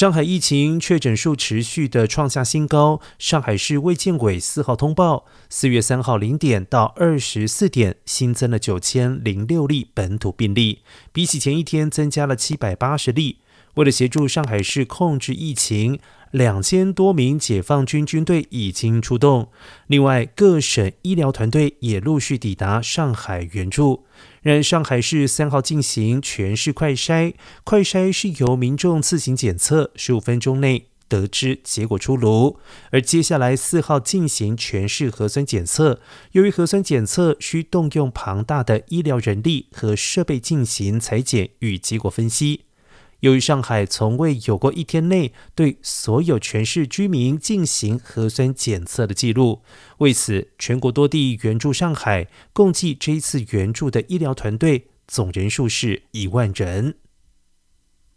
上海疫情确诊数持续的创下新高。上海市卫健委四号通报，四月三号零点到二十四点新增了九千零六例本土病例，比起前一天增加了七百八十例。为了协助上海市控制疫情，两千多名解放军军队已经出动，另外各省医疗团队也陆续抵达上海援助。让上海市三号进行全市快筛，快筛是由民众自行检测，十五分钟内得知结果出炉。而接下来四号进行全市核酸检测，由于核酸检测需动用庞大的医疗人力和设备进行裁剪与结果分析。由于上海从未有过一天内对所有全市居民进行核酸检测的记录，为此全国多地援助上海，共计这一次援助的医疗团队总人数是一万人。